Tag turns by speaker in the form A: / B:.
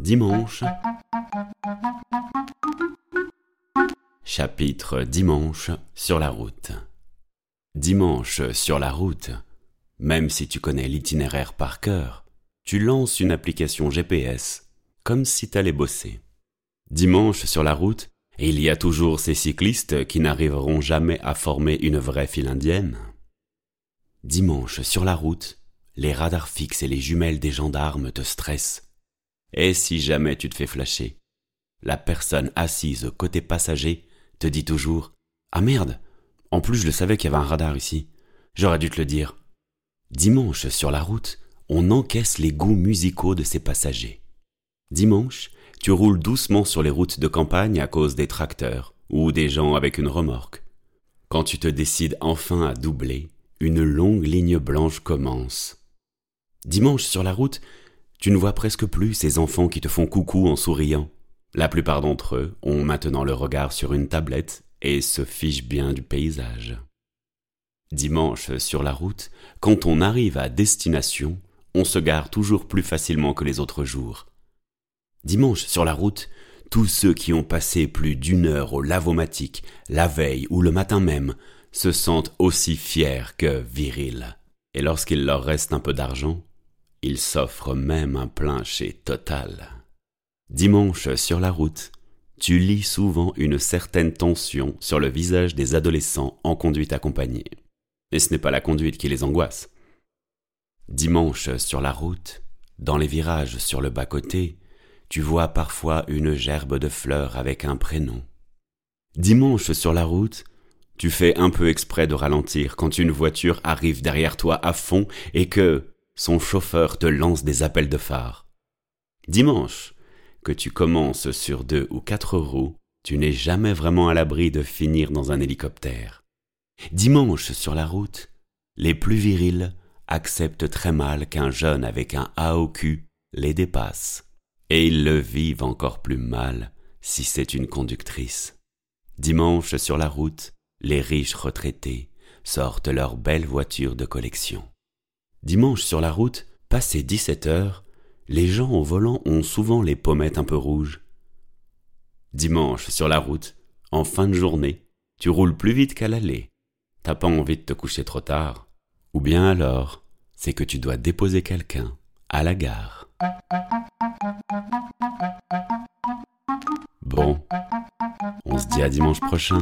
A: Dimanche. Chapitre Dimanche sur la route. Dimanche sur la route, même si tu connais l'itinéraire par cœur, tu lances une application GPS, comme si t'allais bosser. Dimanche sur la route, il y a toujours ces cyclistes qui n'arriveront jamais à former une vraie file indienne. Dimanche sur la route, les radars fixes et les jumelles des gendarmes te stressent. Et si jamais tu te fais flasher, la personne assise côté passager te dit toujours Ah merde, en plus je le savais qu'il y avait un radar ici. J'aurais dû te le dire. Dimanche sur la route, on encaisse les goûts musicaux de ses passagers. Dimanche, tu roules doucement sur les routes de campagne à cause des tracteurs ou des gens avec une remorque. Quand tu te décides enfin à doubler, une longue ligne blanche commence. Dimanche sur la route, tu ne vois presque plus ces enfants qui te font coucou en souriant. La plupart d'entre eux ont maintenant le regard sur une tablette et se fichent bien du paysage. Dimanche sur la route, quand on arrive à destination, on se gare toujours plus facilement que les autres jours. Dimanche, sur la route, tous ceux qui ont passé plus d'une heure au lavomatique, la veille ou le matin même, se sentent aussi fiers que virils. Et lorsqu'il leur reste un peu d'argent, ils s'offrent même un plein chez Total. Dimanche, sur la route, tu lis souvent une certaine tension sur le visage des adolescents en conduite accompagnée. Et ce n'est pas la conduite qui les angoisse. Dimanche, sur la route, dans les virages sur le bas-côté, tu vois parfois une gerbe de fleurs avec un prénom. Dimanche sur la route, tu fais un peu exprès de ralentir quand une voiture arrive derrière toi à fond et que son chauffeur te lance des appels de phare. Dimanche, que tu commences sur deux ou quatre roues, tu n'es jamais vraiment à l'abri de finir dans un hélicoptère. Dimanche sur la route, les plus virils acceptent très mal qu'un jeune avec un A au cul les dépasse et ils le vivent encore plus mal si c'est une conductrice. Dimanche sur la route, les riches retraités sortent leurs belles voitures de collection. Dimanche sur la route, passé 17 heures, les gens au volant ont souvent les pommettes un peu rouges. Dimanche sur la route, en fin de journée, tu roules plus vite qu'à l'aller. T'as pas envie de te coucher trop tard. Ou bien alors, c'est que tu dois déposer quelqu'un à la gare. Bon, on se dit à dimanche prochain.